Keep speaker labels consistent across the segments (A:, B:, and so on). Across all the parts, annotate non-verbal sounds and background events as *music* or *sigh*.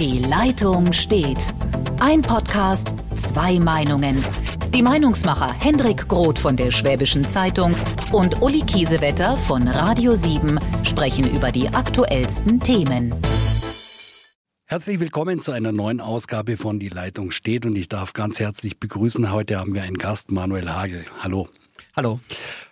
A: Die Leitung steht. Ein Podcast, zwei Meinungen. Die Meinungsmacher Hendrik Groth von der Schwäbischen Zeitung und Uli Kiesewetter von Radio 7 sprechen über die aktuellsten Themen.
B: Herzlich willkommen zu einer neuen Ausgabe von Die Leitung steht und ich darf ganz herzlich begrüßen. Heute haben wir einen Gast, Manuel Hagel. Hallo.
C: Hallo.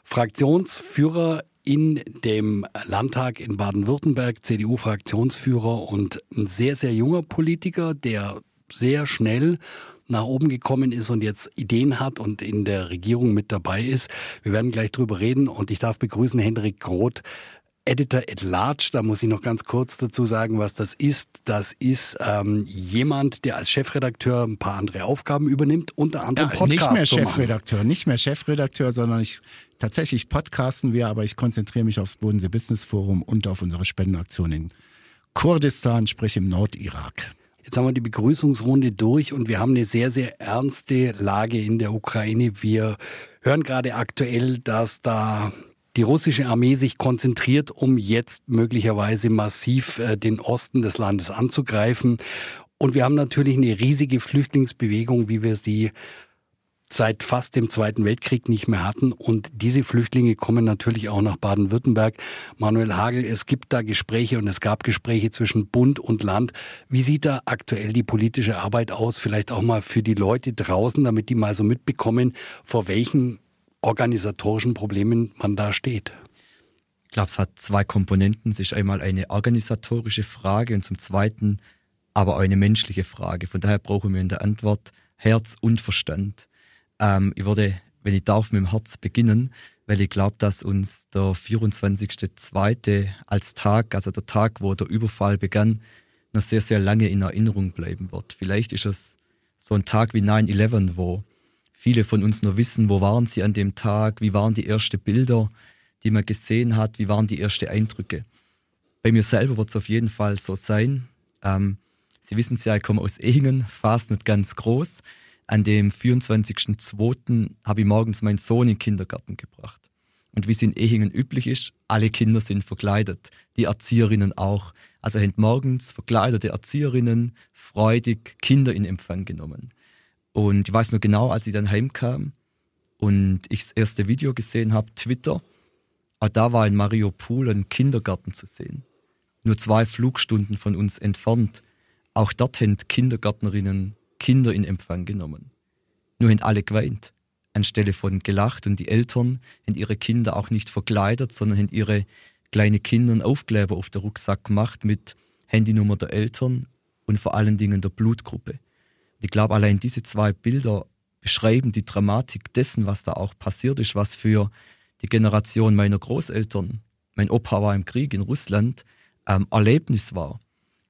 B: Fraktionsführer in dem Landtag in Baden-Württemberg, CDU-Fraktionsführer und ein sehr, sehr junger Politiker, der sehr schnell nach oben gekommen ist und jetzt Ideen hat und in der Regierung mit dabei ist. Wir werden gleich drüber reden und ich darf begrüßen Hendrik Groth, Editor at Large, da muss ich noch ganz kurz dazu sagen, was das ist. Das ist ähm, jemand, der als Chefredakteur ein paar andere Aufgaben übernimmt, unter anderem
C: ja, Nicht mehr Chefredakteur, nicht mehr Chefredakteur, sondern ich tatsächlich podcasten wir, aber ich konzentriere mich aufs Bodensee Business Forum und auf unsere Spendenaktion in Kurdistan, sprich im Nordirak.
B: Jetzt haben wir die Begrüßungsrunde durch und wir haben eine sehr, sehr ernste Lage in der Ukraine. Wir hören gerade aktuell, dass da die russische Armee sich konzentriert, um jetzt möglicherweise massiv äh, den Osten des Landes anzugreifen. Und wir haben natürlich eine riesige Flüchtlingsbewegung, wie wir sie seit fast dem Zweiten Weltkrieg nicht mehr hatten. Und diese Flüchtlinge kommen natürlich auch nach Baden-Württemberg. Manuel Hagel, es gibt da Gespräche und es gab Gespräche zwischen Bund und Land. Wie sieht da aktuell die politische Arbeit aus? Vielleicht auch mal für die Leute draußen, damit die mal so mitbekommen, vor welchen organisatorischen Problemen man da steht?
D: Ich glaube, es hat zwei Komponenten. Es ist einmal eine organisatorische Frage und zum Zweiten aber auch eine menschliche Frage. Von daher brauchen wir in der Antwort Herz und Verstand. Ähm, ich würde, wenn ich darf, mit dem Herz beginnen, weil ich glaube, dass uns der 24.2. als Tag, also der Tag, wo der Überfall begann, noch sehr, sehr lange in Erinnerung bleiben wird. Vielleicht ist es so ein Tag wie 9-11, wo viele von uns nur wissen, wo waren sie an dem Tag, wie waren die ersten Bilder, die man gesehen hat, wie waren die ersten Eindrücke. Bei mir selber wird es auf jeden Fall so sein. Ähm, sie wissen es ja, ich komme aus Ehingen, fast nicht ganz groß. An dem 24.02. habe ich morgens meinen Sohn in den Kindergarten gebracht. Und wie es in Ehingen üblich ist, alle Kinder sind verkleidet, die Erzieherinnen auch. Also haben morgens verkleidete Erzieherinnen freudig Kinder in Empfang genommen. Und ich weiß nur genau, als ich dann heimkam und ich das erste Video gesehen habe, Twitter, auch da war in Mariupol ein Kindergarten zu sehen. Nur zwei Flugstunden von uns entfernt. Auch dort haben Kindergärtnerinnen Kinder in Empfang genommen. Nur haben alle geweint, anstelle von gelacht und die Eltern haben ihre Kinder auch nicht verkleidet, sondern haben ihre kleine Kinder einen Aufkleber auf der Rucksack gemacht mit Handynummer der Eltern und vor allen Dingen der Blutgruppe. Ich glaube, allein diese zwei Bilder beschreiben die Dramatik dessen, was da auch passiert ist, was für die Generation meiner Großeltern, mein Opa war im Krieg in Russland, ähm, Erlebnis war,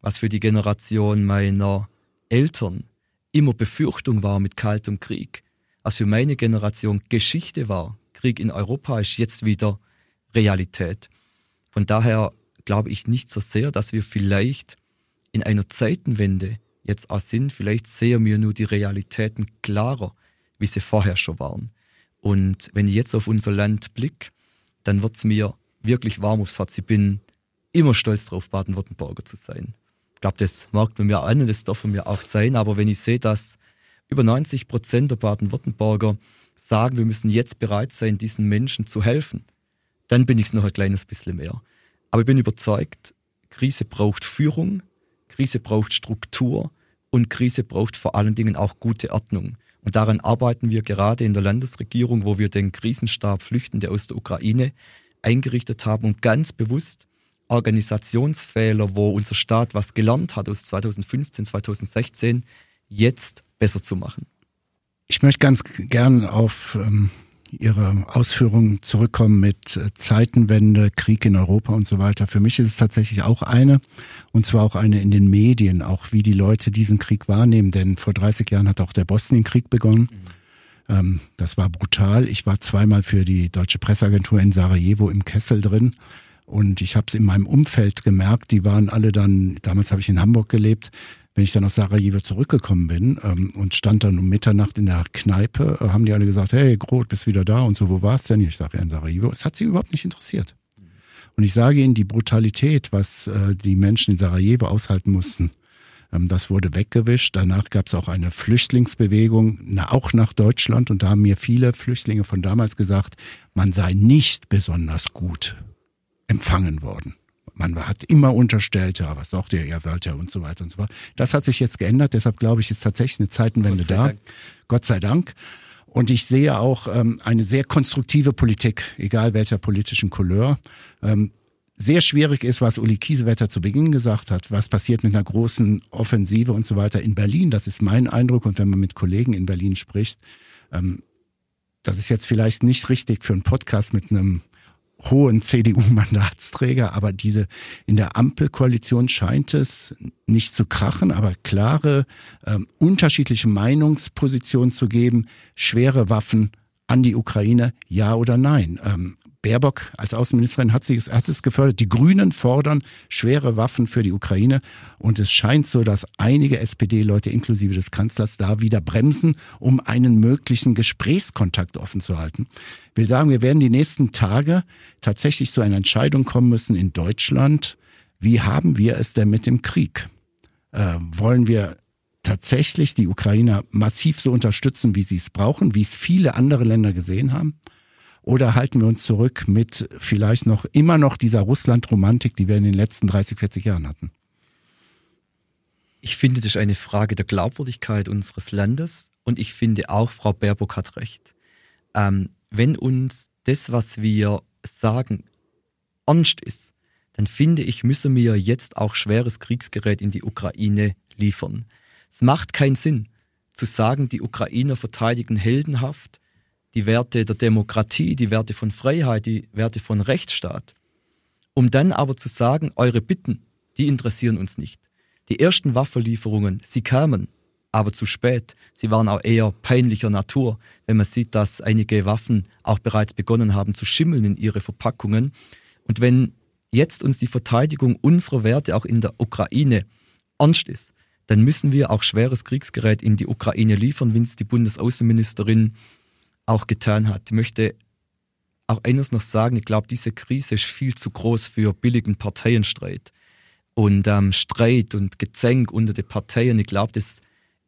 D: was für die Generation meiner Eltern immer Befürchtung war mit kaltem Krieg, was für meine Generation Geschichte war. Krieg in Europa ist jetzt wieder Realität. Von daher glaube ich nicht so sehr, dass wir vielleicht in einer Zeitenwende jetzt auch sind. Vielleicht sehen wir nur die Realitäten klarer, wie sie vorher schon waren. Und wenn ich jetzt auf unser Land blicke, dann wird es mir wirklich warm aufs Herz. Ich bin immer stolz darauf, Baden-Württemberger zu sein. Ich glaube, das mag man mir an und das darf man mir auch sein. Aber wenn ich sehe, dass über 90 Prozent der Baden-Württemberger sagen, wir müssen jetzt bereit sein, diesen Menschen zu helfen, dann bin ich es noch ein kleines bisschen mehr. Aber ich bin überzeugt, Krise braucht Führung, Krise braucht Struktur und Krise braucht vor allen Dingen auch gute Ordnung. Und daran arbeiten wir gerade in der Landesregierung, wo wir den Krisenstab Flüchtende aus der Ukraine eingerichtet haben und ganz bewusst Organisationsfehler, wo unser Staat was gelernt hat aus 2015, 2016, jetzt besser zu machen.
C: Ich möchte ganz gern auf ähm, Ihre Ausführungen zurückkommen mit äh, Zeitenwende, Krieg in Europa und so weiter. Für mich ist es tatsächlich auch eine, und zwar auch eine in den Medien, auch wie die Leute diesen Krieg wahrnehmen. Denn vor 30 Jahren hat auch der Bosnienkrieg begonnen. Mhm. Das war brutal. Ich war zweimal für die deutsche Presseagentur in Sarajevo im Kessel drin. Und ich habe es in meinem Umfeld gemerkt, die waren alle dann, damals habe ich in Hamburg gelebt, wenn ich dann aus Sarajevo zurückgekommen bin ähm, und stand dann um Mitternacht in der Kneipe, äh, haben die alle gesagt, hey Groth, bist wieder da und so, wo warst denn? Ich sage ja in Sarajevo. Es hat sie überhaupt nicht interessiert. Und ich sage Ihnen, die Brutalität, was äh, die Menschen in Sarajevo aushalten mussten, Ähm, das wurde weggewischt. Danach gab es auch eine Flüchtlingsbewegung, auch nach Deutschland. Und da haben mir viele Flüchtlinge von damals gesagt, man sei nicht besonders gut empfangen worden. Man hat immer unterstellt, ja, was sagt ihr, ihr ja und so weiter und so fort. Das hat sich jetzt geändert, deshalb glaube ich, ist tatsächlich eine Zeitenwende Gott da. Dank. Gott sei Dank. Und ich sehe auch ähm, eine sehr konstruktive Politik, egal welcher politischen Couleur. Ähm, sehr schwierig ist, was Uli Kiesewetter zu Beginn gesagt hat, was passiert mit einer großen Offensive und so weiter in Berlin. Das ist mein Eindruck. Und wenn man mit Kollegen in Berlin spricht, ähm, das ist jetzt vielleicht nicht richtig für einen Podcast mit einem hohen CDU-Mandatsträger, aber diese in der Ampelkoalition scheint es nicht zu krachen, aber klare ähm, unterschiedliche Meinungspositionen zu geben, schwere Waffen an die Ukraine, ja oder nein. Ähm, Baerbock als Außenministerin hat, sie, hat es gefördert. Die Grünen fordern schwere Waffen für die Ukraine. Und es scheint so, dass einige SPD-Leute inklusive des Kanzlers da wieder bremsen, um einen möglichen Gesprächskontakt offen zu halten. Ich will sagen, wir werden die nächsten Tage tatsächlich zu einer Entscheidung kommen müssen in Deutschland. Wie haben wir es denn mit dem Krieg? Äh, wollen wir tatsächlich die Ukrainer massiv so unterstützen, wie sie es brauchen, wie es viele andere Länder gesehen haben? Oder halten wir uns zurück mit vielleicht noch immer noch dieser Russland-Romantik, die wir in den letzten 30, 40 Jahren hatten?
D: Ich finde, das ist eine Frage der Glaubwürdigkeit unseres Landes und ich finde auch, Frau Baerbock hat recht. Ähm, wenn uns das, was wir sagen, ernst ist, dann finde ich, müssen wir jetzt auch schweres Kriegsgerät in die Ukraine liefern. Es macht keinen Sinn zu sagen, die Ukrainer verteidigen heldenhaft die Werte der Demokratie, die Werte von Freiheit, die Werte von Rechtsstaat. Um dann aber zu sagen, eure Bitten, die interessieren uns nicht. Die ersten Waffenlieferungen, sie kamen, aber zu spät. Sie waren auch eher peinlicher Natur, wenn man sieht, dass einige Waffen auch bereits begonnen haben zu schimmeln in ihre Verpackungen. Und wenn jetzt uns die Verteidigung unserer Werte auch in der Ukraine ernst ist, dann müssen wir auch schweres Kriegsgerät in die Ukraine liefern, wie es die Bundesaußenministerin auch getan hat. Ich möchte auch eines noch sagen, ich glaube, diese Krise ist viel zu groß für billigen Parteienstreit und ähm, Streit und Gezänk unter den Parteien. Ich glaube, das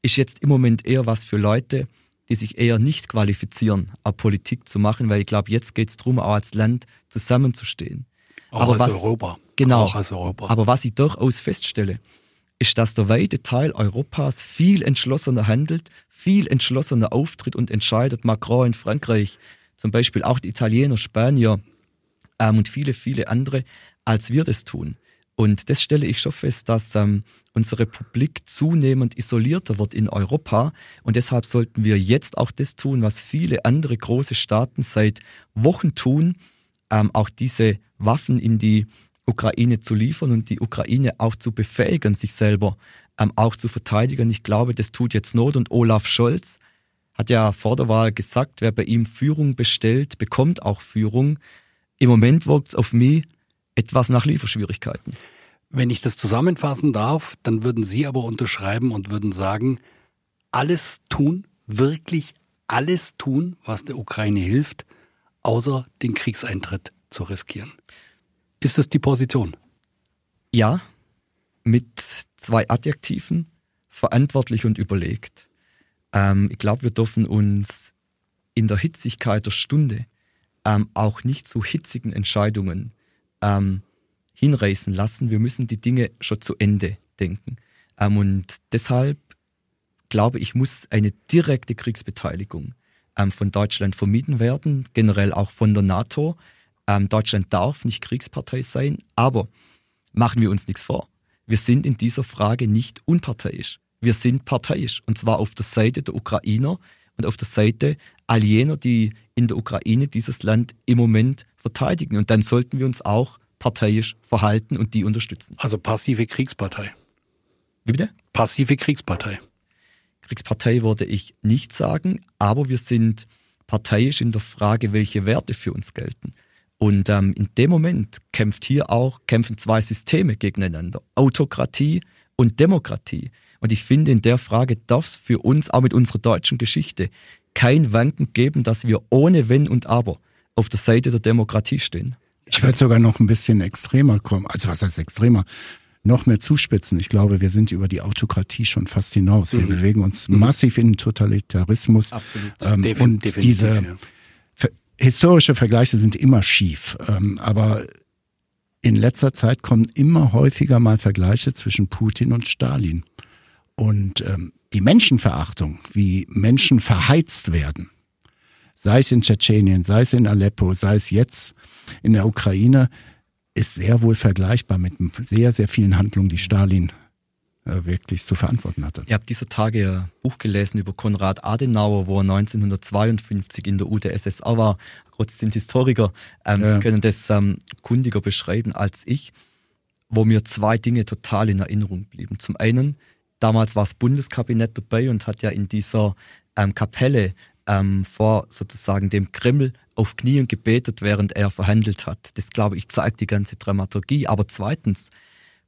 D: ist jetzt im Moment eher was für Leute, die sich eher nicht qualifizieren, auch Politik zu machen, weil ich glaube, jetzt geht es darum, auch als Land zusammenzustehen.
B: Auch aber als was, Europa.
D: Genau.
B: Auch als Europa.
D: Aber was ich durchaus feststelle, ist, dass der weite Teil Europas viel entschlossener handelt, viel entschlossener auftritt und entscheidet. Macron in Frankreich, zum Beispiel auch die Italiener, Spanier ähm, und viele, viele andere, als wir das tun. Und das stelle ich schon fest, dass ähm, unsere Republik zunehmend isolierter wird in Europa. Und deshalb sollten wir jetzt auch das tun, was viele andere große Staaten seit Wochen tun, ähm, auch diese Waffen in die Ukraine zu liefern und die Ukraine auch zu befähigen, sich selber ähm, auch zu verteidigen. Ich glaube, das tut jetzt Not und Olaf Scholz hat ja vor der Wahl gesagt, wer bei ihm Führung bestellt, bekommt auch Führung. Im Moment wirkt es auf mich etwas nach Lieferschwierigkeiten.
B: Wenn ich das zusammenfassen darf, dann würden Sie aber unterschreiben und würden sagen, alles tun, wirklich alles tun, was der Ukraine hilft, außer den Kriegseintritt zu riskieren. Ist das die Position?
D: Ja, mit zwei Adjektiven, verantwortlich und überlegt. Ähm, ich glaube, wir dürfen uns in der Hitzigkeit der Stunde ähm, auch nicht zu hitzigen Entscheidungen ähm, hinreißen lassen. Wir müssen die Dinge schon zu Ende denken. Ähm, und deshalb glaube ich, muss eine direkte Kriegsbeteiligung ähm, von Deutschland vermieden werden, generell auch von der NATO. Ähm, Deutschland darf nicht Kriegspartei sein, aber machen wir uns nichts vor. Wir sind in dieser Frage nicht unparteiisch. Wir sind parteiisch und zwar auf der Seite der Ukrainer und auf der Seite all jener, die in der Ukraine dieses Land im Moment verteidigen. Und dann sollten wir uns auch parteiisch verhalten und die unterstützen.
B: Also passive Kriegspartei.
D: Wie bitte?
B: Passive Kriegspartei.
D: Kriegspartei würde ich nicht sagen, aber wir sind parteiisch in der Frage, welche Werte für uns gelten. Und ähm, in dem Moment kämpft hier auch, kämpfen zwei Systeme gegeneinander. Autokratie und Demokratie. Und ich finde, in der Frage darf es für uns, auch mit unserer deutschen Geschichte, kein Wanken geben, dass wir ohne Wenn und Aber auf der Seite der Demokratie stehen.
C: Ich würde sogar noch ein bisschen extremer kommen. Also was heißt extremer? noch mehr zuspitzen. Ich glaube, wir sind über die Autokratie schon fast hinaus. Wir mhm. bewegen uns mhm. massiv in den Totalitarismus.
D: Absolut.
C: Ähm, Defin und definitiv, diese ja. Historische Vergleiche sind immer schief. Ähm, aber in letzter Zeit kommen immer häufiger mal Vergleiche zwischen Putin und Stalin. Und ähm, die Menschenverachtung, wie Menschen verheizt werden, sei es in Tschetschenien, sei es in Aleppo, sei es jetzt in der Ukraine, ist sehr wohl vergleichbar mit sehr, sehr vielen Handlungen, die Stalin wirklich zu verantworten hatte.
D: Ihr habt dieser Tage ein Buch gelesen über Konrad Adenauer, wo er 1952 in der UdSSR war. Gott, Sie sind Historiker, ähm, ja. Sie können das ähm, kundiger beschreiben als ich, wo mir zwei Dinge total in Erinnerung blieben. Zum einen, damals war das Bundeskabinett dabei und hat ja in dieser ähm, Kapelle ähm, vor sozusagen dem Kreml auf Knien gebetet, während er verhandelt hat. Das, glaube ich, zeigt die ganze Dramaturgie. Aber zweitens,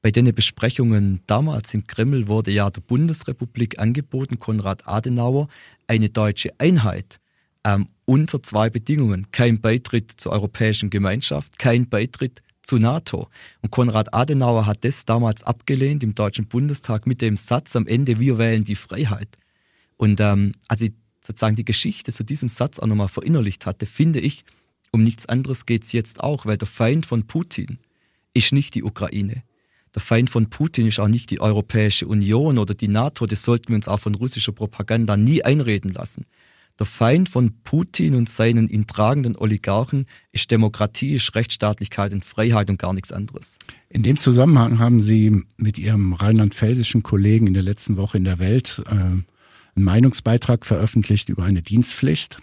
D: bei den Besprechungen damals im Kreml wurde ja der Bundesrepublik angeboten, Konrad Adenauer, eine deutsche Einheit ähm, unter zwei Bedingungen. Kein Beitritt zur Europäischen Gemeinschaft, kein Beitritt zu NATO. Und Konrad Adenauer hat das damals abgelehnt im Deutschen Bundestag mit dem Satz am Ende, wir wählen die Freiheit. Und ähm, also sozusagen die Geschichte zu diesem Satz auch nochmal verinnerlicht hatte, finde ich, um nichts anderes geht es jetzt auch, weil der Feind von Putin ist nicht die Ukraine. Der Feind von Putin ist auch nicht die Europäische Union oder die NATO, das sollten wir uns auch von russischer Propaganda nie einreden lassen. Der Feind von Putin und seinen ihn tragenden Oligarchen ist Demokratie, ist Rechtsstaatlichkeit und Freiheit und gar nichts anderes.
C: In dem Zusammenhang haben Sie mit Ihrem rheinland-pfälzischen Kollegen in der letzten Woche in der Welt äh, einen Meinungsbeitrag veröffentlicht über eine Dienstpflicht.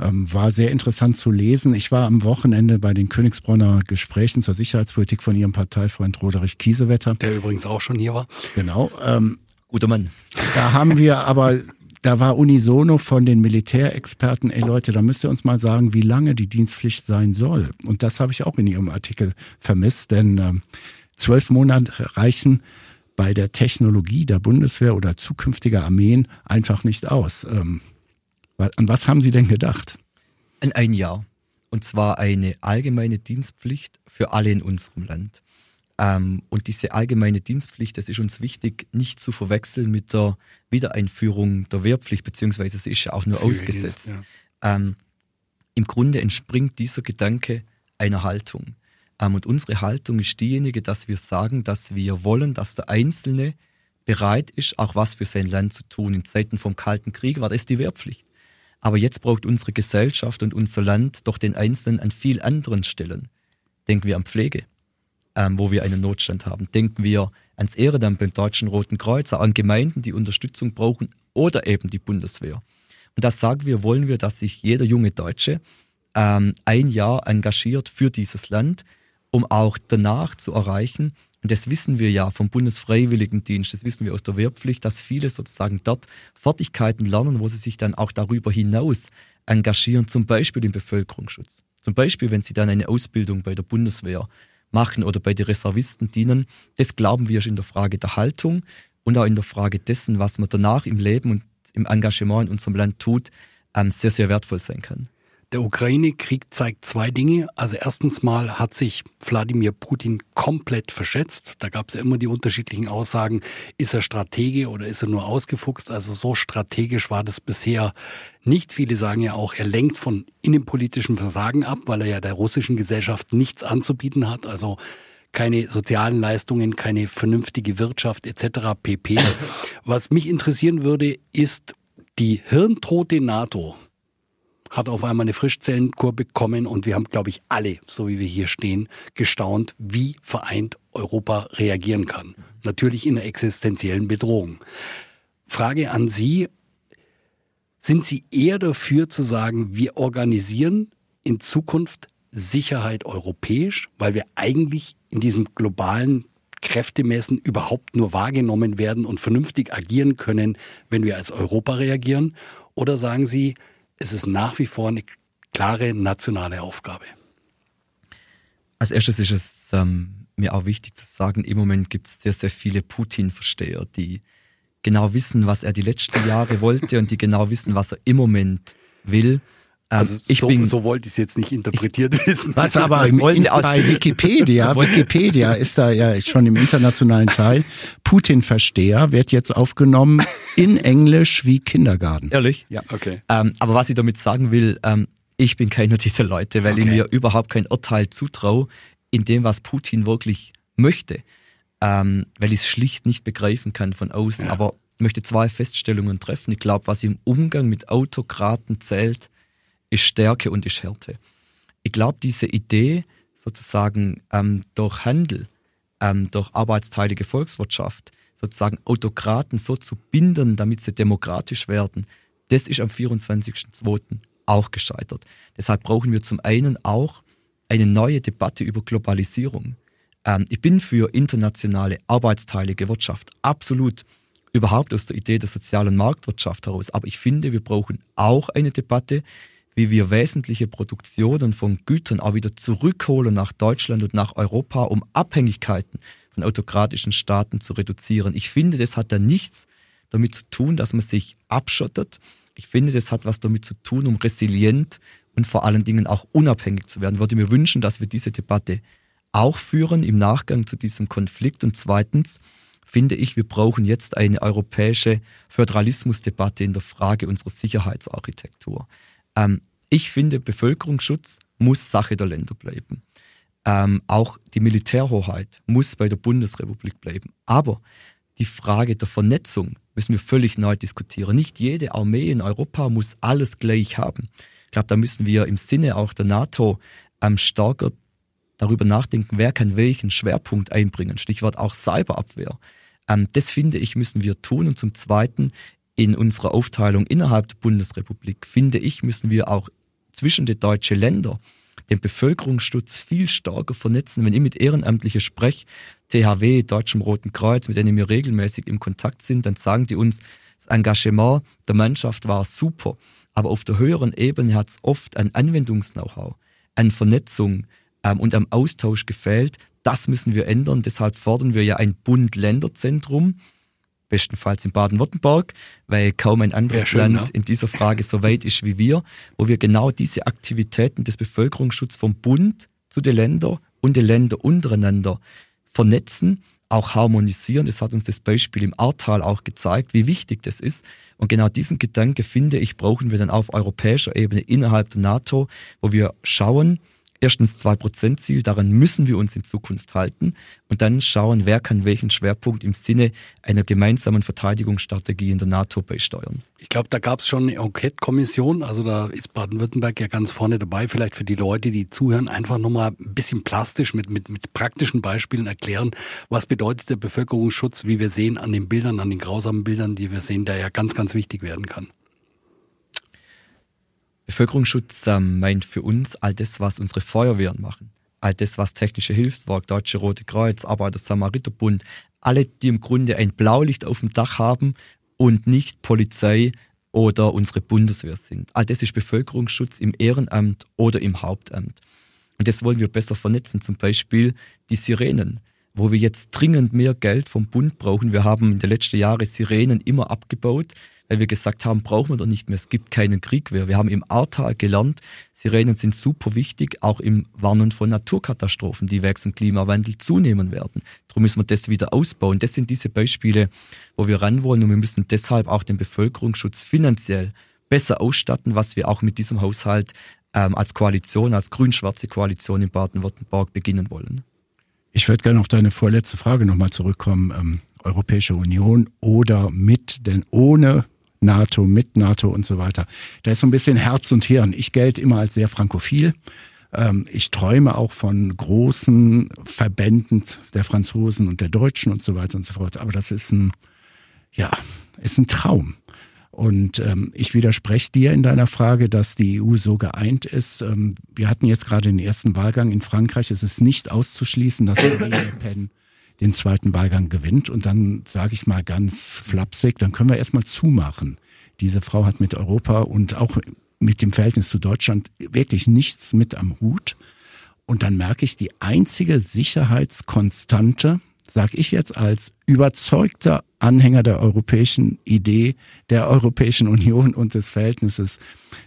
C: Ähm, war sehr interessant zu lesen. Ich war am Wochenende bei den Königsbronner Gesprächen zur Sicherheitspolitik von Ihrem Parteifreund Roderich Kiesewetter.
B: Der übrigens auch schon hier war.
C: Genau. Ähm,
D: Guter Mann.
C: Da haben wir aber, da war unisono von den Militärexperten, ey Leute, da müsst ihr uns mal sagen, wie lange die Dienstpflicht sein soll. Und das habe ich auch in Ihrem Artikel vermisst, denn äh, zwölf Monate reichen bei der Technologie der Bundeswehr oder zukünftiger Armeen einfach nicht aus. Ähm, an was haben Sie denn gedacht?
D: In ein Jahr. Und zwar eine allgemeine Dienstpflicht für alle in unserem Land. Ähm, und diese allgemeine Dienstpflicht, das ist uns wichtig, nicht zu verwechseln mit der Wiedereinführung der Wehrpflicht, beziehungsweise sie ist ja auch nur ausgesetzt. Ja. Ähm, Im Grunde entspringt dieser Gedanke einer Haltung. Ähm, und unsere Haltung ist diejenige, dass wir sagen, dass wir wollen, dass der Einzelne bereit ist, auch was für sein Land zu tun. In Zeiten vom Kalten Krieg war das die Wehrpflicht. Aber jetzt braucht unsere Gesellschaft und unser Land doch den Einzelnen an viel anderen Stellen. Denken wir an Pflege, ähm, wo wir einen Notstand haben. Denken wir ans Ehrenamt beim Deutschen Roten Kreuz, an Gemeinden, die Unterstützung brauchen oder eben die Bundeswehr. Und das sagen wir, wollen wir, dass sich jeder junge Deutsche ähm, ein Jahr engagiert für dieses Land, um auch danach zu erreichen, das wissen wir ja vom Bundesfreiwilligendienst, das wissen wir aus der Wehrpflicht, dass viele sozusagen dort Fertigkeiten lernen, wo sie sich dann auch darüber hinaus engagieren, zum Beispiel im Bevölkerungsschutz. Zum Beispiel, wenn sie dann eine Ausbildung bei der Bundeswehr machen oder bei den Reservisten dienen. Das glauben wir in der Frage der Haltung und auch in der Frage dessen, was man danach im Leben und im Engagement in unserem Land tut, ähm, sehr, sehr wertvoll sein kann.
B: Der Ukraine-Krieg zeigt zwei Dinge. Also erstens mal hat sich Wladimir Putin komplett verschätzt. Da gab es ja immer die unterschiedlichen Aussagen, ist er Stratege oder ist er nur ausgefuchst? Also so strategisch war das bisher nicht. Viele sagen ja auch, er lenkt von innenpolitischem Versagen ab, weil er ja der russischen Gesellschaft nichts anzubieten hat. Also keine sozialen Leistungen, keine vernünftige Wirtschaft etc. pp. *coughs* Was mich interessieren würde, ist die hirntote NATO hat auf einmal eine Frischzellenkur bekommen und wir haben, glaube ich, alle, so wie wir hier stehen, gestaunt, wie vereint Europa reagieren kann. Natürlich in einer existenziellen Bedrohung. Frage an Sie, sind Sie eher dafür zu sagen, wir organisieren in Zukunft Sicherheit europäisch, weil wir eigentlich in diesem globalen Kräftemessen überhaupt nur wahrgenommen werden und vernünftig agieren können, wenn wir als Europa reagieren? Oder sagen Sie, es ist nach wie vor eine klare nationale Aufgabe.
D: Als erstes ist es ähm, mir auch wichtig zu sagen, im Moment gibt es sehr, sehr viele Putin-Versteher, die genau wissen, was er die letzten Jahre wollte und die genau wissen, was er im Moment will.
B: Ähm, also ich so, bin, so wollte ich es jetzt nicht interpretiert ich, wissen.
C: Was aber im, *laughs* in, bei Wikipedia, *laughs* Wikipedia ist da ja schon im internationalen Teil, Putin-Versteher wird jetzt aufgenommen in Englisch wie Kindergarten.
D: Ehrlich?
B: Ja. Okay.
D: Ähm, aber was ich damit sagen will, ähm, ich bin keiner *laughs* dieser Leute, weil okay. ich mir überhaupt kein Urteil zutraue in dem, was Putin wirklich möchte. Ähm, weil ich es schlicht nicht begreifen kann von außen. Ja. Aber ich möchte zwei Feststellungen treffen. Ich glaube, was im Umgang mit Autokraten zählt, ist Stärke und ist Härte. Ich glaube, diese Idee, sozusagen ähm, durch Handel, ähm, durch arbeitsteilige Volkswirtschaft, sozusagen Autokraten so zu binden, damit sie demokratisch werden, das ist am 24.02. auch gescheitert. Deshalb brauchen wir zum einen auch eine neue Debatte über Globalisierung. Ähm, ich bin für internationale arbeitsteilige Wirtschaft absolut überhaupt aus der Idee der sozialen Marktwirtschaft heraus. Aber ich finde, wir brauchen auch eine Debatte, wie wir wesentliche Produktionen von Gütern auch wieder zurückholen nach Deutschland und nach Europa, um Abhängigkeiten von autokratischen Staaten zu reduzieren. Ich finde, das hat da nichts damit zu tun, dass man sich abschottet. Ich finde, das hat was damit zu tun, um resilient und vor allen Dingen auch unabhängig zu werden. Ich würde mir wünschen, dass wir diese Debatte auch führen im Nachgang zu diesem Konflikt. Und zweitens finde ich, wir brauchen jetzt eine europäische Föderalismusdebatte in der Frage unserer Sicherheitsarchitektur. Ähm, ich finde, Bevölkerungsschutz muss Sache der Länder bleiben. Ähm, auch die Militärhoheit muss bei der Bundesrepublik bleiben. Aber die Frage der Vernetzung müssen wir völlig neu diskutieren. Nicht jede Armee in Europa muss alles gleich haben. Ich glaube, da müssen wir im Sinne auch der NATO ähm, stärker darüber nachdenken, wer kann welchen Schwerpunkt einbringen. Stichwort auch Cyberabwehr. Ähm, das finde ich, müssen wir tun. Und zum Zweiten, in unserer Aufteilung innerhalb der Bundesrepublik, finde ich, müssen wir auch zwischen den deutschen Ländern den Bevölkerungsschutz viel stärker vernetzen. Wenn ich mit Ehrenamtlichen spreche, THW, Deutschem Roten Kreuz, mit denen wir regelmäßig im Kontakt sind, dann sagen die uns, das Engagement der Mannschaft war super. Aber auf der höheren Ebene hat es oft an Anwendungs-Know-how, an Vernetzung ähm, und am Austausch gefehlt. Das müssen wir ändern. Deshalb fordern wir ja ein Bund-Länder-Zentrum, bestenfalls in Baden-Württemberg, weil kaum ein anderes schön, Land ja. in dieser Frage so weit ist wie wir, wo wir genau diese Aktivitäten des Bevölkerungsschutzes vom Bund zu den Ländern und den Ländern untereinander vernetzen, auch harmonisieren. Das hat uns das Beispiel im Ahrtal auch gezeigt, wie wichtig das ist. Und genau diesen Gedanke, finde ich, brauchen wir dann auf europäischer Ebene innerhalb der NATO, wo wir schauen, erstens 2%-Ziel, daran müssen wir uns in Zukunft halten und dann schauen, wer kann welchen Schwerpunkt im Sinne einer gemeinsamen Verteidigungsstrategie in der NATO beisteuern.
B: Ich glaube, da gab es schon eine Enquete-Kommission, also da ist Baden-Württemberg ja ganz vorne dabei. Vielleicht für die Leute, die zuhören, einfach nochmal ein bisschen plastisch mit, mit, mit praktischen Beispielen erklären, was bedeutet der Bevölkerungsschutz, wie wir sehen an den Bildern, an den grausamen Bildern, die wir sehen, der ja ganz, ganz wichtig werden kann.
D: Bevölkerungsschutz ähm, meint für uns all das, was unsere Feuerwehren machen, all das, was technische Hilfswerk, Deutsche Rote Kreuz, Arbeiter Samariterbund, alle, die im Grunde ein Blaulicht auf dem Dach haben und nicht Polizei oder unsere Bundeswehr sind. All das ist Bevölkerungsschutz im Ehrenamt oder im Hauptamt. Und das wollen wir besser vernetzen, zum Beispiel die Sirenen wo wir jetzt dringend mehr Geld vom Bund brauchen. Wir haben in den letzten Jahren Sirenen immer abgebaut, weil wir gesagt haben, brauchen wir doch nicht mehr, es gibt keinen Krieg mehr. Wir haben im Ahrtal gelernt, Sirenen sind super wichtig, auch im Warnen von Naturkatastrophen, die wegen dem Klimawandel zunehmen werden. Darum müssen wir das wieder ausbauen. Das sind diese Beispiele, wo wir ran wollen und wir müssen deshalb auch den Bevölkerungsschutz finanziell besser ausstatten, was wir auch mit diesem Haushalt ähm, als Koalition, als grün-schwarze Koalition in Baden-Württemberg beginnen wollen.
C: Ich würde gerne auf deine vorletzte Frage nochmal zurückkommen. Ähm, Europäische Union oder mit, denn ohne NATO, mit NATO und so weiter. Da ist so ein bisschen Herz und Hirn. Ich gelte immer als sehr frankophil. Ähm, ich träume auch von großen Verbänden der Franzosen und der Deutschen und so weiter und so fort. Aber das ist ein, ja, ist ein Traum. Und ähm, ich widerspreche dir in deiner Frage, dass die EU so geeint ist. Ähm, wir hatten jetzt gerade den ersten Wahlgang in Frankreich. Es ist nicht auszuschließen, dass Marine Le Pen den zweiten Wahlgang gewinnt. Und dann sage ich mal ganz flapsig, dann können wir erstmal zumachen. Diese Frau hat mit Europa und auch mit dem Verhältnis zu Deutschland wirklich nichts mit am Hut. Und dann merke ich, die einzige Sicherheitskonstante sage ich jetzt als überzeugter Anhänger der europäischen Idee, der Europäischen Union und des Verhältnisses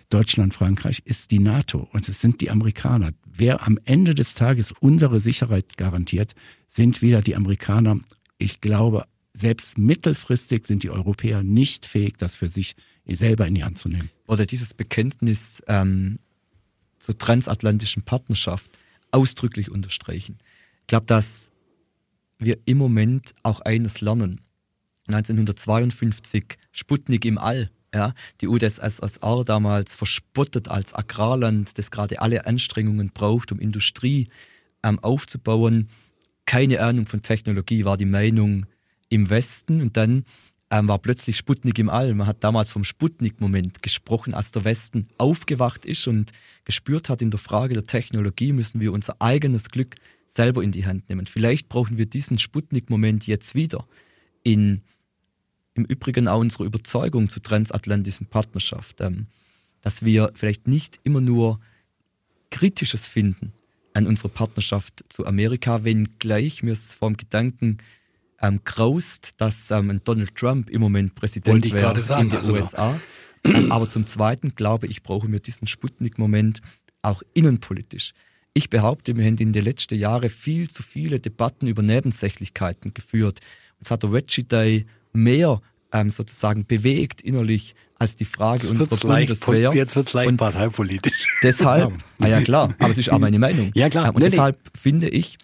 C: Deutschland-Frankreich, ist die NATO und es sind die Amerikaner. Wer am Ende des Tages unsere Sicherheit garantiert, sind wieder die Amerikaner. Ich glaube, selbst mittelfristig sind die Europäer nicht fähig, das für sich selber in die Hand zu nehmen.
D: Oder dieses Bekenntnis ähm, zur transatlantischen Partnerschaft ausdrücklich unterstreichen. Ich glaube, dass wir im Moment auch eines lernen. 1952 Sputnik im All. Ja, die UdSSR damals verspottet als Agrarland, das gerade alle Anstrengungen braucht, um Industrie ähm, aufzubauen. Keine Ahnung von Technologie war die Meinung im Westen. Und dann ähm, war plötzlich Sputnik im All. Man hat damals vom Sputnik-Moment gesprochen, als der Westen aufgewacht ist und gespürt hat, in der Frage der Technologie müssen wir unser eigenes Glück selber in die Hand nehmen. Vielleicht brauchen wir diesen Sputnik-Moment jetzt wieder. In, Im Übrigen auch unsere Überzeugung zur transatlantischen Partnerschaft, ähm, dass wir vielleicht nicht immer nur Kritisches finden an unserer Partnerschaft zu Amerika, wenngleich mir es vom Gedanken ähm, graust, dass ähm, Donald Trump im Moment Präsident wäre in den also USA. Ähm, aber zum Zweiten glaube ich, brauchen wir diesen Sputnik-Moment auch innenpolitisch. Ich behaupte, wir haben in den letzten Jahren viel zu viele Debatten über Nebensächlichkeiten geführt. Uns hat der Veggie Day mehr ähm, sozusagen bewegt innerlich als die Frage jetzt unserer Bundeswehr.
B: Jetzt wird es leicht und parteipolitisch. *laughs*
D: Deshalb, na ja klar, aber es ist auch meine Meinung.
B: Ja klar.
D: Ähm, und nee, deshalb nee. finde ich,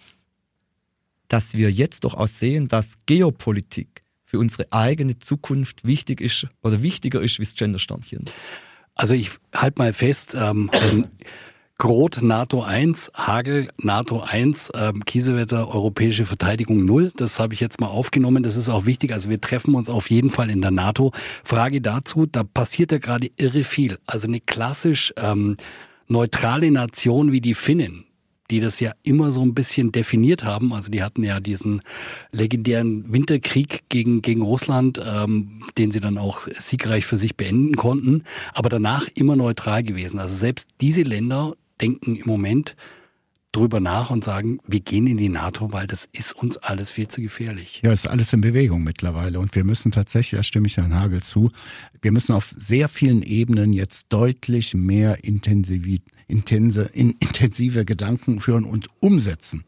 D: dass wir jetzt doch auch sehen, dass Geopolitik für unsere eigene Zukunft wichtig ist oder wichtiger ist wie das Gendersternchen.
B: Also ich halte mal fest, ähm, Groth NATO 1, Hagel NATO 1, ähm, Kiesewetter Europäische Verteidigung 0. Das habe ich jetzt mal aufgenommen. Das ist auch wichtig. Also wir treffen uns auf jeden Fall in der NATO. Frage dazu, da passiert ja gerade irre viel. Also eine klassisch ähm, neutrale Nation wie die Finnen, die das ja immer so ein bisschen definiert haben. Also die hatten ja diesen legendären Winterkrieg gegen, gegen Russland, ähm, den sie dann auch siegreich für sich beenden konnten, aber danach immer neutral gewesen. Also selbst diese Länder denken im Moment drüber nach und sagen, wir gehen in die NATO, weil das ist uns alles viel zu gefährlich.
C: Ja, ist alles in Bewegung mittlerweile und wir müssen tatsächlich, da stimme ich Herrn Hagel zu, wir müssen auf sehr vielen Ebenen jetzt deutlich mehr intensiv, intense, in, intensive Gedanken führen und umsetzen.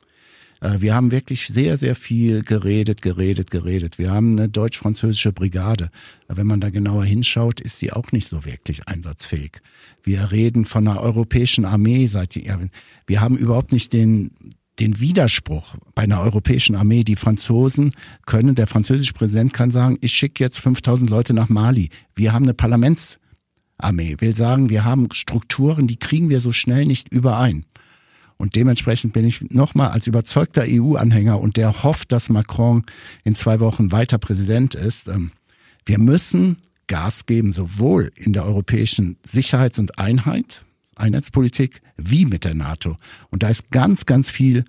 C: Äh, wir haben wirklich sehr, sehr viel geredet, geredet, geredet. Wir haben eine deutsch-französische Brigade. Wenn man da genauer hinschaut, ist sie auch nicht so wirklich einsatzfähig. Wir reden von einer europäischen Armee seit die, wir haben überhaupt nicht den, den Widerspruch bei einer europäischen Armee. Die Franzosen können, der französische Präsident kann sagen, ich schicke jetzt 5000 Leute nach Mali. Wir haben eine Parlamentsarmee. Will sagen, wir haben Strukturen, die kriegen wir so schnell nicht überein. Und dementsprechend bin ich nochmal als überzeugter EU-Anhänger und der hofft, dass Macron in zwei Wochen weiter Präsident ist. Ähm, wir müssen Gas geben, sowohl in der europäischen Sicherheits- und Einheit, Einheitspolitik, wie mit der NATO. Und da ist ganz, ganz viel,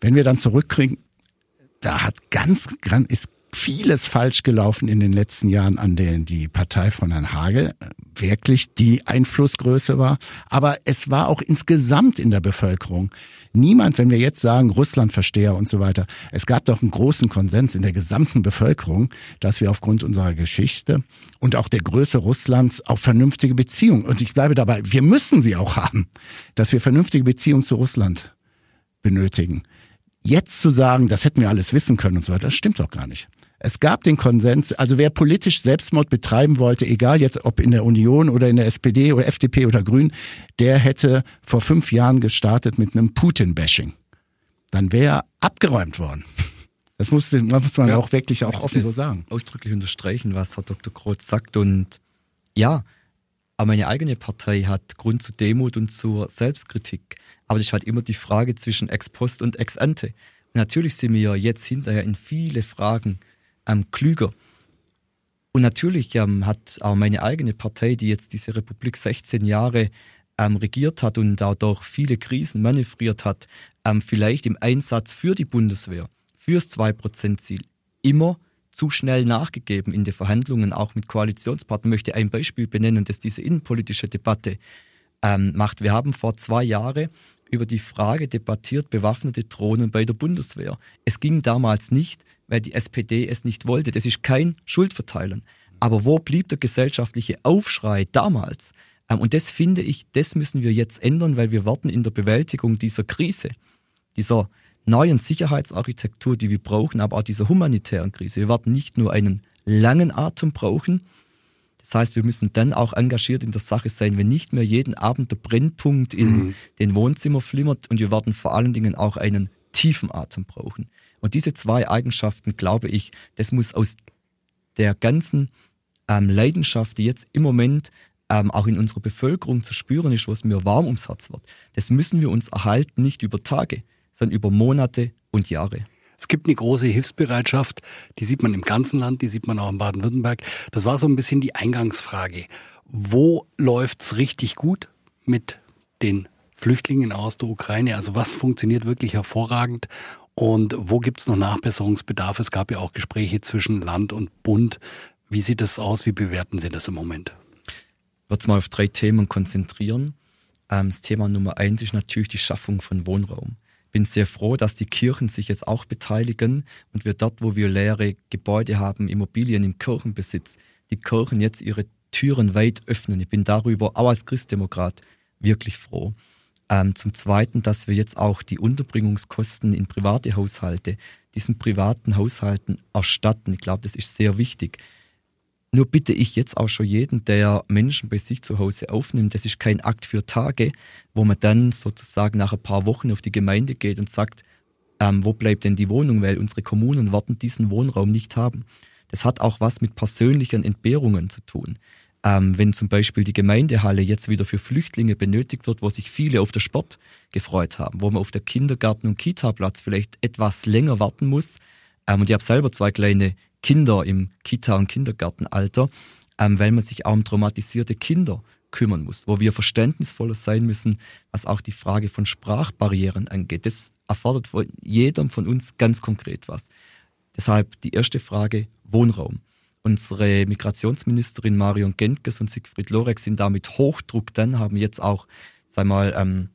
C: wenn wir dann zurückkriegen, da hat ganz, ist vieles falsch gelaufen in den letzten Jahren, an denen die Partei von Herrn Hagel wirklich die Einflussgröße war. Aber es war auch insgesamt in der Bevölkerung niemand, wenn wir jetzt sagen, Russlandversteher und so weiter. Es gab doch einen großen Konsens in der gesamten Bevölkerung, dass wir aufgrund unserer Geschichte und auch der Größe Russlands auch vernünftige Beziehungen, und ich bleibe dabei, wir müssen sie auch haben, dass wir vernünftige Beziehungen zu Russland benötigen. Jetzt zu sagen, das hätten wir alles wissen können und so weiter, das stimmt doch gar nicht. Es gab den Konsens, also wer politisch Selbstmord betreiben wollte, egal jetzt ob in der Union oder in der SPD oder FDP oder Grün, der hätte vor fünf Jahren gestartet mit einem Putin-Bashing. Dann wäre er abgeräumt worden. Das muss, muss man ja, auch wirklich auch offen so sagen.
D: Ausdrücklich unterstreichen, was Herr Dr. Kroth sagt. Und ja, aber meine eigene Partei hat Grund zur Demut und zur Selbstkritik. Aber das ist halt immer die Frage zwischen ex post und ex ante. natürlich sind wir jetzt hinterher in viele Fragen ähm, klüger. Und natürlich ähm, hat auch meine eigene Partei, die jetzt diese Republik 16 Jahre ähm, regiert hat und auch durch viele Krisen manövriert hat, ähm, vielleicht im Einsatz für die Bundeswehr, fürs 2%-Ziel, immer zu schnell nachgegeben in den Verhandlungen, auch mit Koalitionspartnern. Ich möchte ein Beispiel benennen, das diese innenpolitische Debatte ähm, macht. Wir haben vor zwei Jahren über die Frage debattiert, bewaffnete Drohnen bei der Bundeswehr. Es ging damals nicht, weil die SPD es nicht wollte. Das ist kein Schuldverteilen. Aber wo blieb der gesellschaftliche Aufschrei damals? Ähm, und das finde ich, das müssen wir jetzt ändern, weil wir warten in der Bewältigung dieser Krise, dieser neuen Sicherheitsarchitektur, die wir brauchen, aber auch dieser humanitären Krise. Wir werden nicht nur einen langen Atem brauchen. Das heißt, wir müssen dann auch engagiert in der Sache sein, wenn nicht mehr jeden Abend der Brennpunkt in mhm. den Wohnzimmer flimmert und wir werden vor allen Dingen auch einen tiefen Atem brauchen. Und diese zwei Eigenschaften, glaube ich, das muss aus der ganzen ähm, Leidenschaft, die jetzt im Moment ähm, auch in unserer Bevölkerung zu spüren ist, wo es mir warm ums Herz wird, das müssen wir uns erhalten, nicht über Tage, sondern über Monate und Jahre.
B: Es gibt eine große Hilfsbereitschaft, die sieht man im ganzen Land, die sieht man auch in Baden-Württemberg. Das war so ein bisschen die Eingangsfrage. Wo läuft's richtig gut mit den Flüchtlingen aus der Ukraine? Also was funktioniert wirklich hervorragend und wo gibt's noch Nachbesserungsbedarf? Es gab ja auch Gespräche zwischen Land und Bund. Wie sieht das aus? Wie bewerten Sie das im Moment?
D: Ich würde mal auf drei Themen konzentrieren. Ähm, das Thema Nummer eins ist natürlich die Schaffung von Wohnraum bin sehr froh, dass die Kirchen sich jetzt auch beteiligen und wir dort, wo wir leere Gebäude haben, Immobilien im Kirchenbesitz, die Kirchen jetzt ihre Türen weit öffnen. Ich bin darüber auch als Christdemokrat wirklich froh. Ähm, zum Zweiten, dass wir jetzt auch die Unterbringungskosten in private Haushalte diesen privaten Haushalten erstatten. Ich glaube, das ist sehr wichtig. Nur bitte ich jetzt auch schon jeden, der Menschen bei sich zu Hause aufnimmt, das ist kein Akt für Tage, wo man dann sozusagen nach ein paar Wochen auf die Gemeinde geht und sagt, ähm, wo bleibt denn die Wohnung, weil unsere Kommunen werden diesen Wohnraum nicht haben. Das hat auch was mit persönlichen Entbehrungen zu tun. Ähm, wenn zum Beispiel die Gemeindehalle jetzt wieder für Flüchtlinge benötigt wird, wo sich viele auf den Sport gefreut haben, wo man auf der Kindergarten- und Kita-Platz vielleicht etwas länger warten muss. Ähm, und ich habe selber zwei kleine Kinder im Kita- und Kindergartenalter, ähm, weil man sich auch um traumatisierte Kinder kümmern muss, wo wir verständnisvoller sein müssen, was auch die Frage von Sprachbarrieren angeht. Das erfordert von jedem von uns ganz konkret was. Deshalb die erste Frage, Wohnraum. Unsere Migrationsministerin Marion Gentges und Siegfried Lorek sind da mit Hochdruck dann, haben jetzt auch, sag mal, ähm,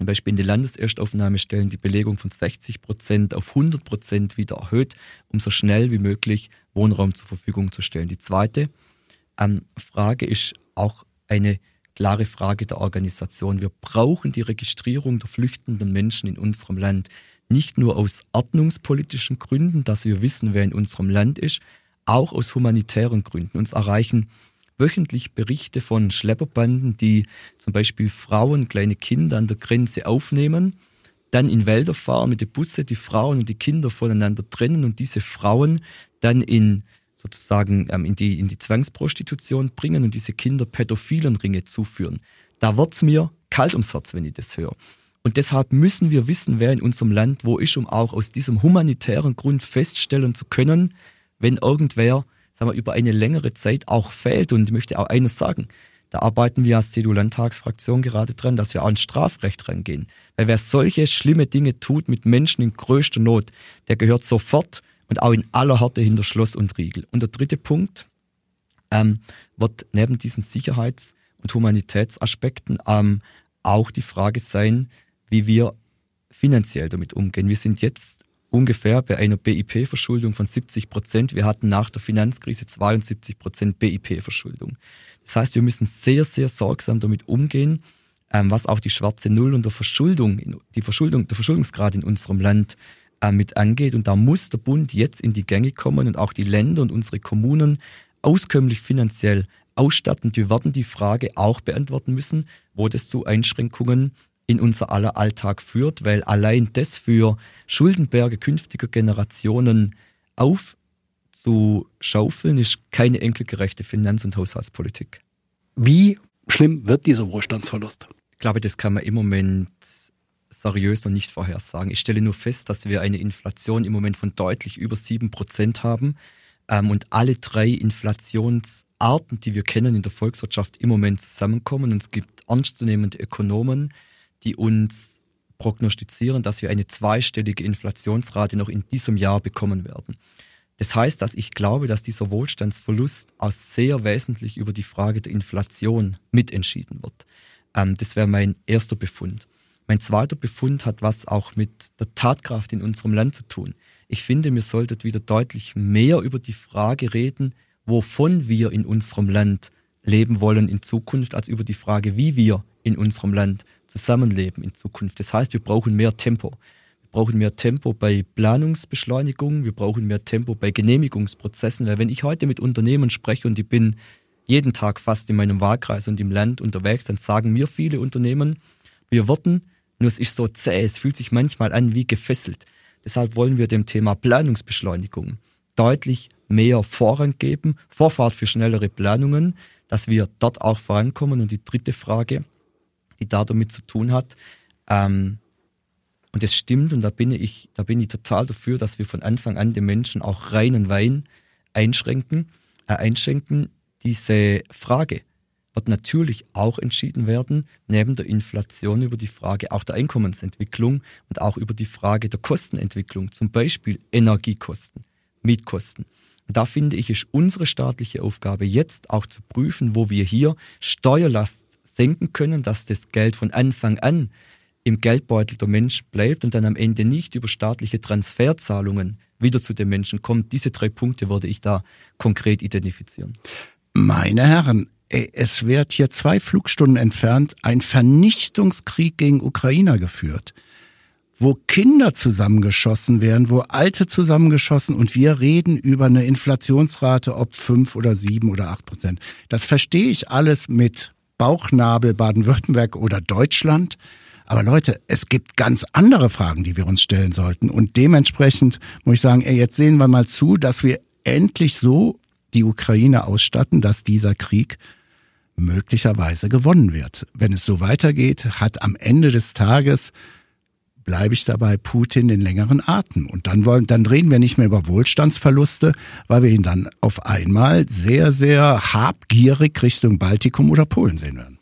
D: zum Beispiel in den Landeserstaufnahmestellen die Belegung von 60 Prozent auf 100 Prozent wieder erhöht, um so schnell wie möglich Wohnraum zur Verfügung zu stellen. Die zweite ähm, Frage ist auch eine klare Frage der Organisation. Wir brauchen die Registrierung der flüchtenden Menschen in unserem Land nicht nur aus ordnungspolitischen Gründen, dass wir wissen, wer in unserem Land ist, auch aus humanitären Gründen. Uns erreichen wöchentlich Berichte von Schlepperbanden, die zum Beispiel Frauen, kleine Kinder an der Grenze aufnehmen, dann in Wälder fahren mit den Busse, die Frauen und die Kinder voneinander trennen und diese Frauen dann in sozusagen ähm, in, die, in die Zwangsprostitution bringen und diese Kinder pädophilen Ringe zuführen. Da wird's mir kalt ums Herz, wenn ich das höre. Und deshalb müssen wir wissen, wer in unserem Land wo ist, um auch aus diesem humanitären Grund feststellen zu können, wenn irgendwer sagen wir, über eine längere Zeit auch fehlt. Und ich möchte auch eines sagen. Da arbeiten wir als CDU-Landtagsfraktion gerade dran, dass wir auch ins Strafrecht rangehen. Weil wer solche schlimme Dinge tut mit Menschen in größter Not, der gehört sofort und auch in aller Härte hinter Schloss und Riegel. Und der dritte Punkt ähm, wird neben diesen Sicherheits- und Humanitätsaspekten ähm, auch die Frage sein, wie wir finanziell damit umgehen. Wir sind jetzt ungefähr bei einer BIP-Verschuldung von 70 Prozent. Wir hatten nach der Finanzkrise 72 Prozent BIP-Verschuldung. Das heißt, wir müssen sehr, sehr sorgsam damit umgehen, ähm, was auch die schwarze Null und der Verschuldung, die Verschuldung, der Verschuldungsgrad in unserem Land äh, mit angeht. Und da muss der Bund jetzt in die Gänge kommen und auch die Länder und unsere Kommunen auskömmlich finanziell ausstatten. Wir werden die Frage auch beantworten müssen, wo das zu Einschränkungen in unser aller Alltag führt, weil allein das für Schuldenberge künftiger Generationen aufzuschaufeln, ist keine enkelgerechte Finanz- und Haushaltspolitik.
B: Wie schlimm wird dieser Wohlstandsverlust?
D: Ich glaube, das kann man im Moment seriös noch nicht vorhersagen. Ich stelle nur fest, dass wir eine Inflation im Moment von deutlich über sieben Prozent haben ähm, und alle drei Inflationsarten, die wir kennen in der Volkswirtschaft, im Moment zusammenkommen. Und es gibt ernstzunehmende Ökonomen, die uns prognostizieren, dass wir eine zweistellige Inflationsrate noch in diesem Jahr bekommen werden. Das heißt, dass ich glaube, dass dieser Wohlstandsverlust auch sehr wesentlich über die Frage der Inflation mitentschieden wird. Ähm, das wäre mein erster Befund. Mein zweiter Befund hat was auch mit der Tatkraft in unserem Land zu tun. Ich finde, wir sollten wieder deutlich mehr über die Frage reden, wovon wir in unserem Land leben wollen in Zukunft, als über die Frage, wie wir in unserem Land zusammenleben in Zukunft. Das heißt, wir brauchen mehr Tempo. Wir brauchen mehr Tempo bei Planungsbeschleunigung, wir brauchen mehr Tempo bei Genehmigungsprozessen, weil wenn ich heute mit Unternehmen spreche und ich bin jeden Tag fast in meinem Wahlkreis und im Land unterwegs, dann sagen mir viele Unternehmen, wir würden, nur es ist so zäh, es fühlt sich manchmal an wie gefesselt. Deshalb wollen wir dem Thema Planungsbeschleunigung deutlich mehr Vorrang geben, Vorfahrt für schnellere Planungen, dass wir dort auch vorankommen. Und die dritte Frage, die da damit zu tun hat, ähm, und es stimmt, und da bin ich, da bin ich total dafür, dass wir von Anfang an den Menschen auch reinen Wein einschränken, äh, einschenken. Diese Frage wird natürlich auch entschieden werden, neben der Inflation über die Frage auch der Einkommensentwicklung und auch über die Frage der Kostenentwicklung, zum Beispiel Energiekosten, Mietkosten. Und da finde ich, ist unsere staatliche Aufgabe jetzt auch zu prüfen, wo wir hier Steuerlast senken können, dass das Geld von Anfang an im Geldbeutel der Menschen bleibt und dann am Ende nicht über staatliche Transferzahlungen wieder zu den Menschen kommt. Diese drei Punkte würde ich da konkret identifizieren.
C: Meine Herren, es wird hier zwei Flugstunden entfernt ein Vernichtungskrieg gegen Ukrainer geführt, wo Kinder zusammengeschossen werden, wo Alte zusammengeschossen und wir reden über eine Inflationsrate ob fünf oder sieben oder acht Prozent. Das verstehe ich alles mit Bauchnabel Baden-Württemberg oder Deutschland. Aber Leute, es gibt ganz andere Fragen, die wir uns stellen sollten. Und dementsprechend muss ich sagen, ey, jetzt sehen wir mal zu, dass wir endlich so die Ukraine ausstatten, dass dieser Krieg möglicherweise gewonnen wird. Wenn es so weitergeht, hat am Ende des Tages bleibe ich dabei Putin den längeren Atem. Und dann wollen, dann reden wir nicht mehr über Wohlstandsverluste, weil wir ihn dann auf einmal sehr, sehr habgierig Richtung Baltikum oder Polen sehen werden.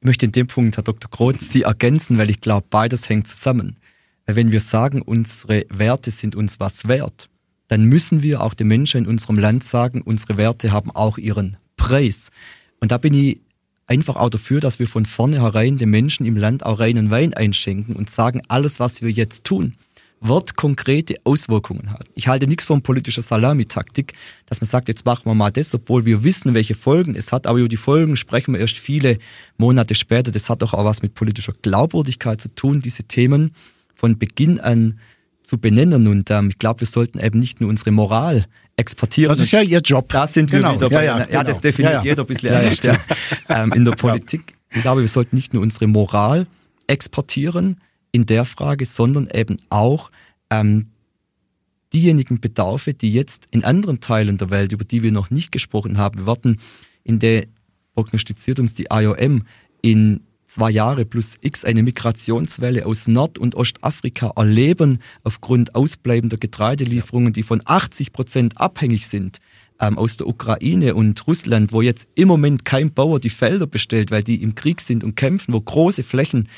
D: Ich möchte in dem Punkt, Herr Dr. Groth, Sie ergänzen, weil ich glaube, beides hängt zusammen. Wenn wir sagen, unsere Werte sind uns was wert, dann müssen wir auch den Menschen in unserem Land sagen, unsere Werte haben auch ihren Preis. Und da bin ich einfach auch dafür, dass wir von vornherein den Menschen im Land auch reinen Wein einschenken und sagen, alles, was wir jetzt tun, wird konkrete Auswirkungen haben. Ich halte nichts von politischer Salamitaktik, dass man sagt, jetzt machen wir mal das, obwohl wir wissen, welche Folgen es hat, aber über die Folgen sprechen wir erst viele Monate später. Das hat doch auch was mit politischer Glaubwürdigkeit zu tun, diese Themen von Beginn an zu benennen. Und ähm, ich glaube, wir sollten eben nicht nur unsere Moral exportieren.
C: Das ist ja Ihr Job.
D: Da sind wir genau. wieder bei, ja, ja, ja, das genau. definiert ja, ja. jeder ein bisschen anders ja, ähm, in der *laughs* Politik. Ich glaube, wir sollten nicht nur unsere Moral exportieren in der Frage, sondern eben auch ähm, diejenigen Bedarfe, die jetzt in anderen Teilen der Welt, über die wir noch nicht gesprochen haben, wir warten in der prognostiziert uns die IOM in zwei Jahre plus X eine Migrationswelle aus Nord- und Ostafrika erleben aufgrund ausbleibender Getreidelieferungen, die von 80 Prozent abhängig sind ähm, aus der Ukraine und Russland, wo jetzt im Moment kein Bauer die Felder bestellt, weil die im Krieg sind und kämpfen, wo große Flächen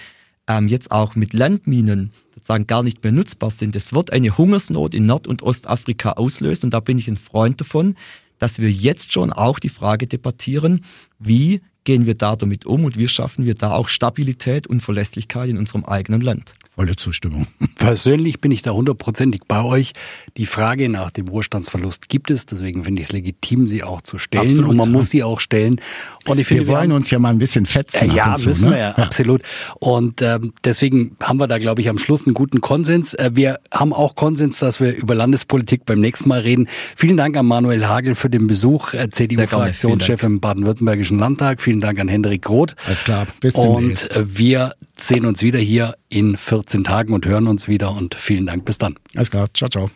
D: ähm, jetzt auch mit Landminen sozusagen gar nicht mehr nutzbar sind. Es wird eine Hungersnot in Nord- und Ostafrika auslösen und da bin ich ein Freund davon, dass wir jetzt schon auch die Frage debattieren, wie gehen wir da damit um und wie schaffen wir da auch Stabilität und Verlässlichkeit in unserem eigenen Land.
C: Volle Zustimmung. *laughs*
B: Persönlich bin ich da hundertprozentig bei euch. Die Frage nach dem Wohlstandsverlust gibt es, deswegen finde ich es legitim, sie auch zu stellen absolut, und man muss sie auch stellen.
C: Und ich finde, wir wollen wir haben, uns ja mal ein bisschen fetzen.
B: Äh, ja, zu, müssen ne? wir ja, ja, absolut. Und ähm, deswegen haben wir da, glaube ich, am Schluss einen guten Konsens. Äh, wir haben auch Konsens, dass wir über Landespolitik beim nächsten Mal reden. Vielen Dank an Manuel Hagel für den Besuch, äh, CDU-Fraktionschef im Baden-Württembergischen Landtag. Vielen Dank an Hendrik Roth.
C: Alles klar, bis
B: demnächst. Und äh, wir sehen uns wieder hier in 14 Tagen und hören uns wieder und vielen Dank. Bis dann.
C: Alles klar. Ciao, ciao.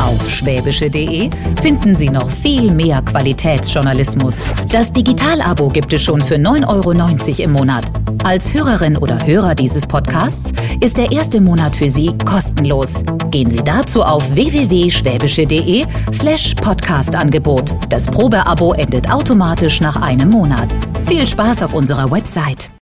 A: Auf schwäbische.de finden Sie noch viel mehr Qualitätsjournalismus. Das Digital-Abo gibt es schon für 9,90 Euro im Monat. Als Hörerin oder Hörer dieses Podcasts ist der erste Monat für Sie kostenlos. Gehen Sie dazu auf www.schwäbische.de slash Podcast-Angebot. Das Probeabo endet automatisch nach einem Monat. Viel Spaß auf unserer Website.